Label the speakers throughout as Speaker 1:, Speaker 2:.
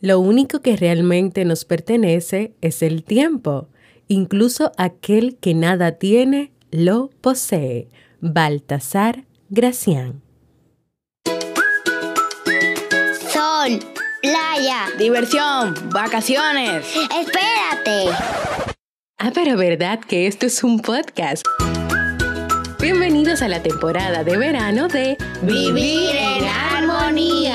Speaker 1: Lo único que realmente nos pertenece es el tiempo. Incluso aquel que nada tiene, lo posee. Baltasar Gracián.
Speaker 2: Sol, playa,
Speaker 3: diversión, vacaciones.
Speaker 2: Espérate.
Speaker 1: Ah, pero verdad que esto es un podcast. Bienvenidos a la temporada de verano de
Speaker 2: Vivir en Armonía.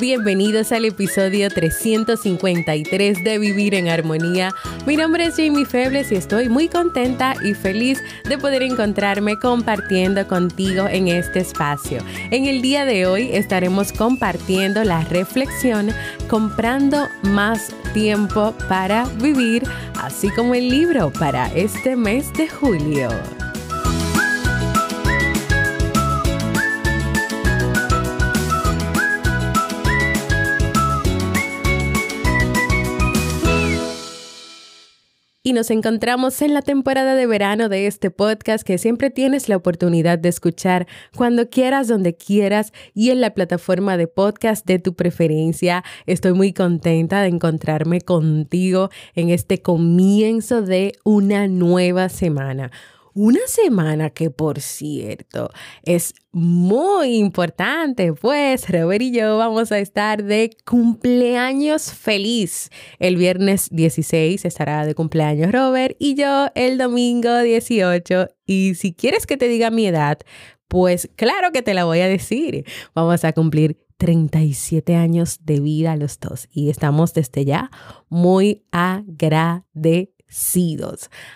Speaker 1: Bienvenidos al episodio 353 de Vivir en Armonía. Mi nombre es Jamie Febles y estoy muy contenta y feliz de poder encontrarme compartiendo contigo en este espacio. En el día de hoy estaremos compartiendo la reflexión comprando más tiempo para vivir, así como el libro para este mes de julio. Y nos encontramos en la temporada de verano de este podcast que siempre tienes la oportunidad de escuchar cuando quieras, donde quieras y en la plataforma de podcast de tu preferencia. Estoy muy contenta de encontrarme contigo en este comienzo de una nueva semana. Una semana que, por cierto, es muy importante, pues Robert y yo vamos a estar de cumpleaños feliz. El viernes 16 estará de cumpleaños Robert y yo el domingo 18. Y si quieres que te diga mi edad, pues claro que te la voy a decir. Vamos a cumplir 37 años de vida los dos y estamos desde ya muy agradecidos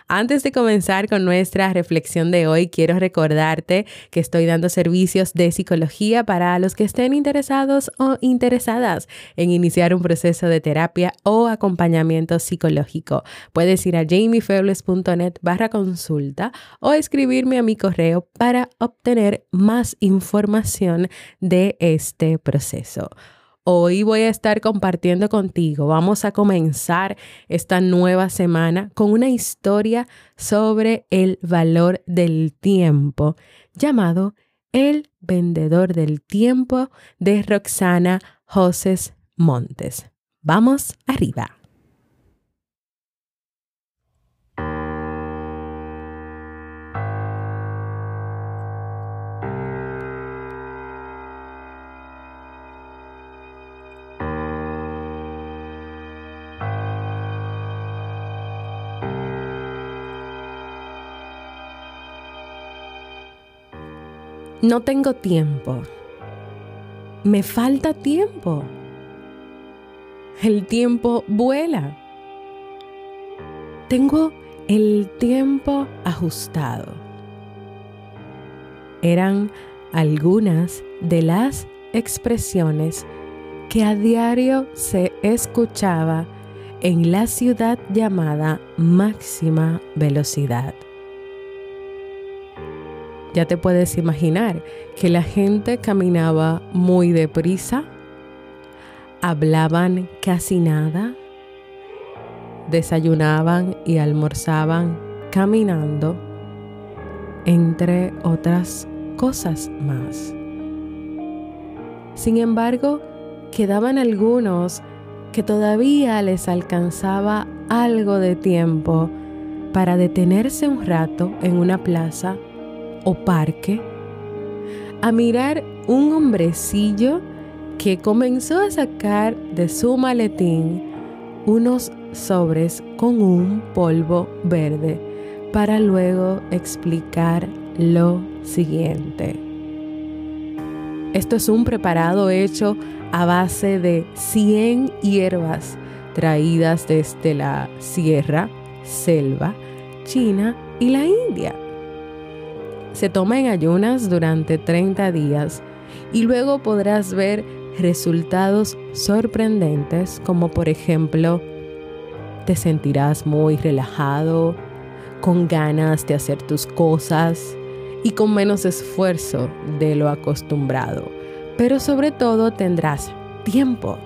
Speaker 1: antes de comenzar con nuestra reflexión de hoy, quiero recordarte que estoy dando servicios de psicología para los que estén interesados o interesadas en iniciar un proceso de terapia o acompañamiento psicológico. Puedes ir a jamiefebles.net barra consulta o escribirme a mi correo para obtener más información de este proceso. Hoy voy a estar compartiendo contigo. Vamos a comenzar esta nueva semana con una historia sobre el valor del tiempo llamado El vendedor del tiempo de Roxana Joses Montes. Vamos arriba. No tengo tiempo. Me falta tiempo. El tiempo vuela. Tengo el tiempo ajustado. Eran algunas de las expresiones que a diario se escuchaba en la ciudad llamada máxima velocidad. Ya te puedes imaginar que la gente caminaba muy deprisa, hablaban casi nada, desayunaban y almorzaban caminando, entre otras cosas más. Sin embargo, quedaban algunos que todavía les alcanzaba algo de tiempo para detenerse un rato en una plaza o parque a mirar un hombrecillo que comenzó a sacar de su maletín unos sobres con un polvo verde para luego explicar lo siguiente. Esto es un preparado hecho a base de 100 hierbas traídas desde la sierra, selva, China y la India se toma en ayunas durante 30 días y luego podrás ver resultados sorprendentes como por ejemplo te sentirás muy relajado, con ganas de hacer tus cosas y con menos esfuerzo de lo acostumbrado. pero sobre todo tendrás tiempo,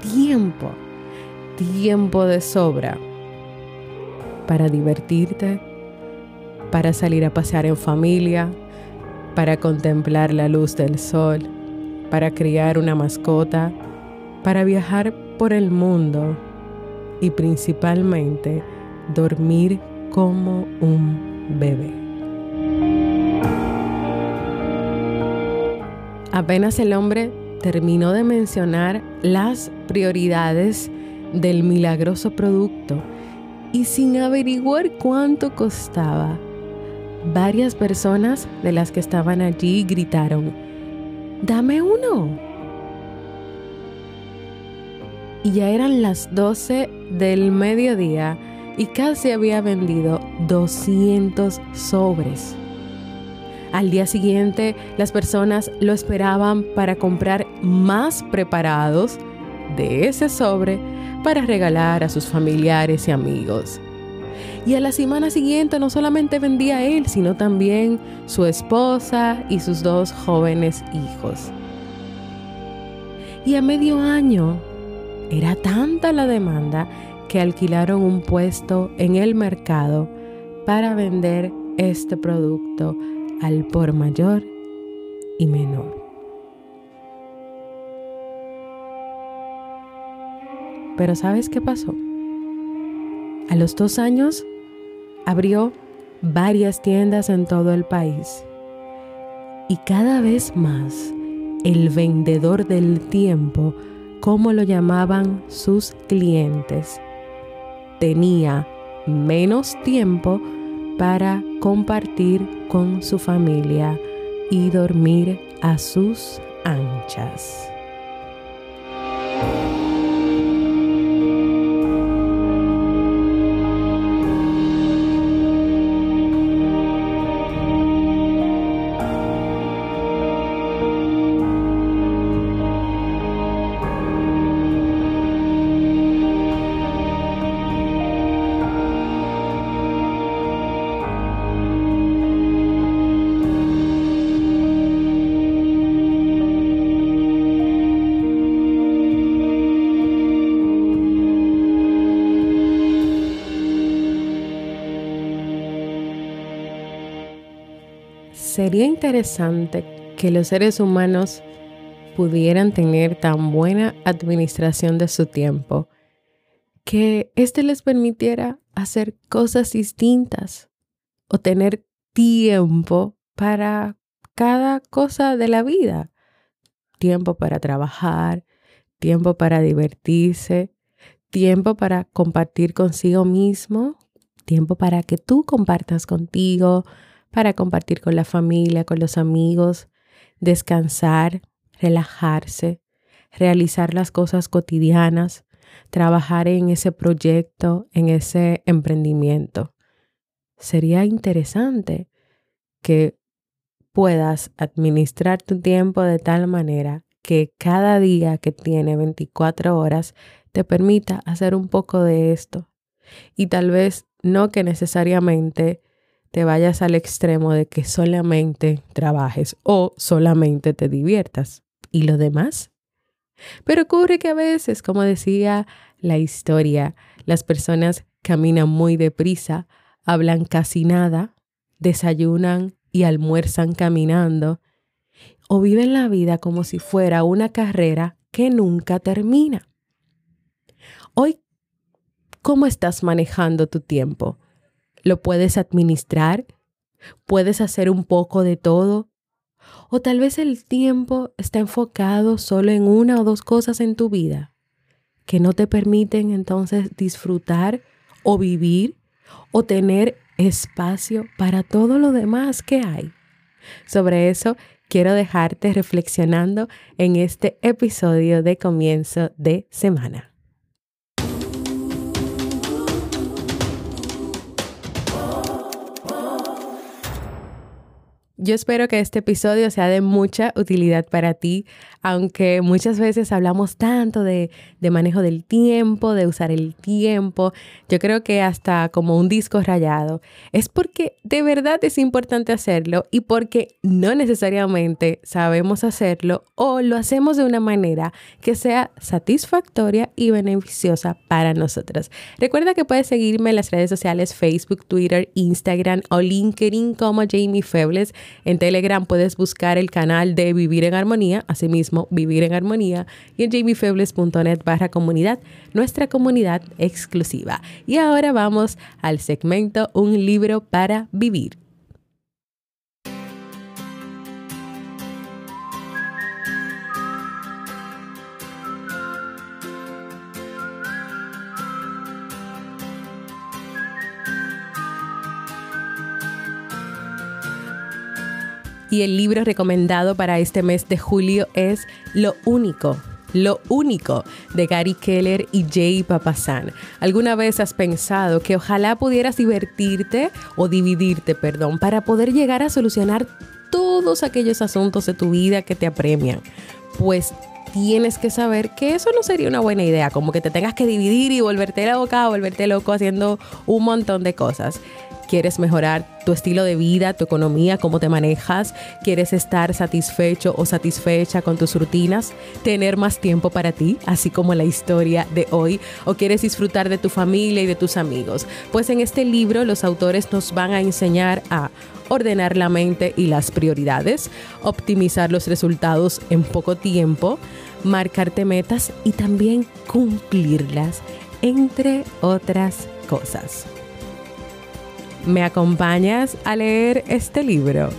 Speaker 1: tiempo, tiempo de sobra para divertirte, para salir a pasear en familia, para contemplar la luz del sol, para criar una mascota, para viajar por el mundo y principalmente dormir como un bebé. Apenas el hombre terminó de mencionar las prioridades del milagroso producto y sin averiguar cuánto costaba, varias personas de las que estaban allí gritaron, dame uno. Y ya eran las 12 del mediodía y casi había vendido 200 sobres. Al día siguiente las personas lo esperaban para comprar más preparados de ese sobre para regalar a sus familiares y amigos. Y a la semana siguiente no solamente vendía él, sino también su esposa y sus dos jóvenes hijos. Y a medio año era tanta la demanda que alquilaron un puesto en el mercado para vender este producto al por mayor y menor. Pero ¿sabes qué pasó? A los dos años abrió varias tiendas en todo el país y cada vez más el vendedor del tiempo, como lo llamaban sus clientes, tenía menos tiempo para compartir con su familia y dormir a sus anchas. Sería interesante que los seres humanos pudieran tener tan buena administración de su tiempo que éste les permitiera hacer cosas distintas o tener tiempo para cada cosa de la vida. Tiempo para trabajar, tiempo para divertirse, tiempo para compartir consigo mismo, tiempo para que tú compartas contigo, para compartir con la familia, con los amigos, descansar, relajarse, realizar las cosas cotidianas, trabajar en ese proyecto, en ese emprendimiento. Sería interesante que puedas administrar tu tiempo de tal manera que cada día que tiene 24 horas te permita hacer un poco de esto. Y tal vez no que necesariamente te vayas al extremo de que solamente trabajes o solamente te diviertas. ¿Y lo demás? Pero ocurre que a veces, como decía la historia, las personas caminan muy deprisa, hablan casi nada, desayunan y almuerzan caminando, o viven la vida como si fuera una carrera que nunca termina. Hoy, ¿cómo estás manejando tu tiempo? Lo puedes administrar, puedes hacer un poco de todo, o tal vez el tiempo está enfocado solo en una o dos cosas en tu vida que no te permiten entonces disfrutar o vivir o tener espacio para todo lo demás que hay. Sobre eso quiero dejarte reflexionando en este episodio de comienzo de semana. Yo espero que este episodio sea de mucha utilidad para ti, aunque muchas veces hablamos tanto de, de, manejo del tiempo, de usar el tiempo, yo creo que hasta como un disco rayado, es porque de verdad es importante hacerlo y porque no necesariamente sabemos hacerlo o lo hacemos de una manera que sea satisfactoria y beneficiosa para nosotros. Recuerda que puedes seguirme en las redes sociales Facebook, Twitter, Instagram o LinkedIn como Jamie Febles en Telegram puedes buscar el canal de Vivir en Armonía, asimismo Vivir en Armonía, y en jamiefebles.net barra comunidad, nuestra comunidad exclusiva. Y ahora vamos al segmento Un libro para vivir. Y el libro recomendado para este mes de julio es Lo Único. Lo único de Gary Keller y Jay Papasan. ¿Alguna vez has pensado que ojalá pudieras divertirte o dividirte, perdón, para poder llegar a solucionar todos aquellos asuntos de tu vida que te apremian? Pues tienes que saber que eso no sería una buena idea, como que te tengas que dividir y volverte loca, volverte loco haciendo un montón de cosas. ¿Quieres mejorar tu estilo de vida, tu economía, cómo te manejas? ¿Quieres estar satisfecho o satisfecha con tus rutinas? ¿Tener más tiempo para ti, así como la historia de hoy? ¿O quieres disfrutar de tu familia y de tus amigos? Pues en este libro los autores nos van a enseñar a ordenar la mente y las prioridades, optimizar los resultados en poco tiempo, marcarte metas y también cumplirlas, entre otras cosas. ¿Me acompañas a leer este libro?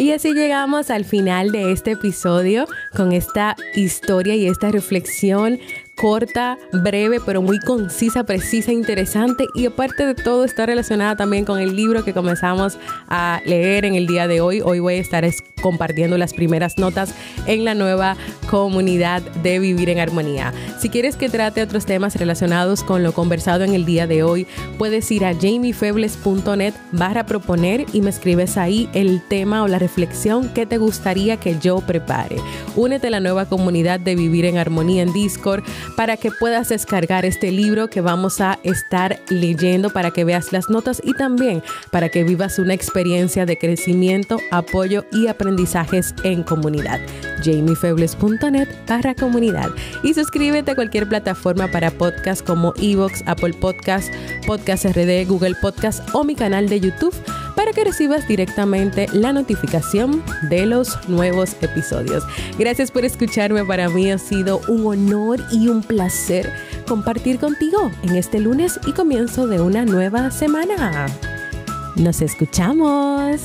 Speaker 1: Y así llegamos al final de este episodio con esta historia y esta reflexión corta, breve, pero muy concisa, precisa, interesante y aparte de todo está relacionada también con el libro que comenzamos a leer en el día de hoy. Hoy voy a estar compartiendo las primeras notas en la nueva comunidad de Vivir en Armonía. Si quieres que trate otros temas relacionados con lo conversado en el día de hoy, puedes ir a jamiefebles.net barra proponer y me escribes ahí el tema o la reflexión que te gustaría que yo prepare. Únete a la nueva comunidad de Vivir en Armonía en Discord para que puedas descargar este libro que vamos a estar leyendo para que veas las notas y también para que vivas una experiencia de crecimiento, apoyo y aprendizajes en comunidad. jamiefebles.net para comunidad y suscríbete a cualquier plataforma para podcast como Evox, Apple Podcast, Podcast RD, Google Podcast o mi canal de YouTube para que recibas directamente la notificación de los nuevos episodios. Gracias por escucharme, para mí ha sido un honor y un placer compartir contigo en este lunes y comienzo de una nueva semana. Nos escuchamos.